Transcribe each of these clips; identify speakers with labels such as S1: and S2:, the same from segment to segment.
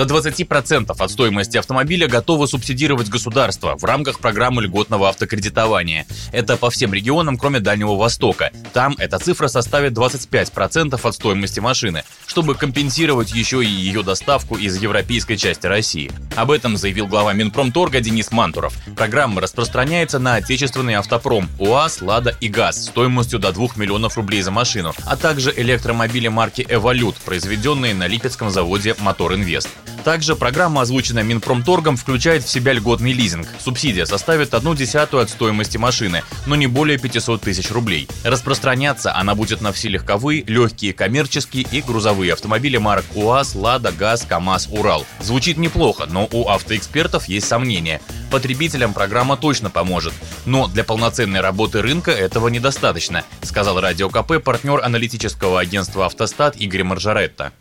S1: До 20% от стоимости автомобиля готовы субсидировать государство в рамках программы льготного автокредитования. Это по всем регионам, кроме Дальнего Востока. Там эта цифра составит 25% от стоимости машины, чтобы компенсировать еще и ее доставку из европейской части России. Об этом заявил глава Минпромторга Денис Мантуров. Программа распространяется на отечественный автопром УАЗ, Лада и ГАЗ стоимостью до 2 миллионов рублей за машину, а также электромобили марки «Эволют», произведенные на Липецком заводе «Мотор Инвест». Также программа, озвученная Минпромторгом, включает в себя льготный лизинг. Субсидия составит одну десятую от стоимости машины, но не более 500 тысяч рублей. Распространяться она будет на все легковые, легкие коммерческие и грузовые автомобили марок УАЗ, Лада, ГАЗ, КАМАЗ, Урал. Звучит неплохо, но у автоэкспертов есть сомнения. Потребителям программа точно поможет, но для полноценной работы рынка этого недостаточно, сказал Радио КП партнер аналитического агентства «Автостат» Игорь Маржаретта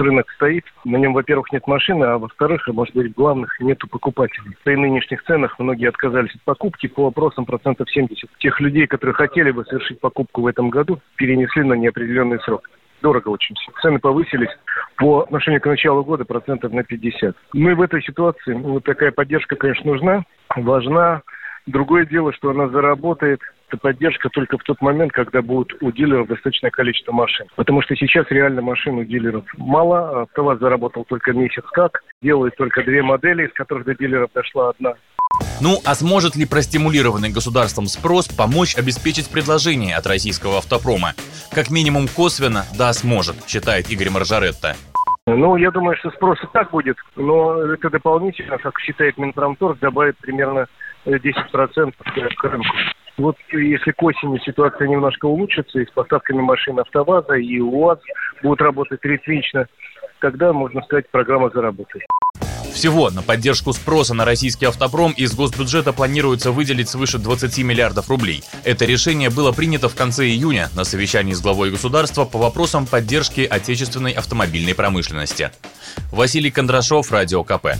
S2: рынок стоит, на нем, во-первых, нет машины, а во-вторых, может быть, главных нету покупателей. При нынешних ценах многие отказались от покупки по вопросам процентов 70. Тех людей, которые хотели бы совершить покупку в этом году, перенесли на неопределенный срок. Дорого очень. Цены повысились по отношению к началу года процентов на 50. Мы в этой ситуации, вот такая поддержка, конечно, нужна, важна. Другое дело, что она заработает эта поддержка только в тот момент, когда будет у дилеров достаточное количество машин. Потому что сейчас реально машин у дилеров мало. АвтоВАЗ заработал только месяц как. Делает только две модели, из которых до дилеров дошла одна.
S1: Ну, а сможет ли простимулированный государством спрос помочь обеспечить предложение от российского автопрома? Как минимум косвенно, да, сможет, считает Игорь Маржаретта.
S2: Ну, я думаю, что спрос и так будет, но это дополнительно, как считает Минпромторг, добавит примерно 10% к рынку. Вот если к осени ситуация немножко улучшится, и с поставками машин АвтоВАЗа и УАЗ будут работать ритмично, тогда, можно сказать, программа заработает.
S1: Всего на поддержку спроса на российский автопром из госбюджета планируется выделить свыше 20 миллиардов рублей. Это решение было принято в конце июня на совещании с главой государства по вопросам поддержки отечественной автомобильной промышленности. Василий Кондрашов, Радио КП.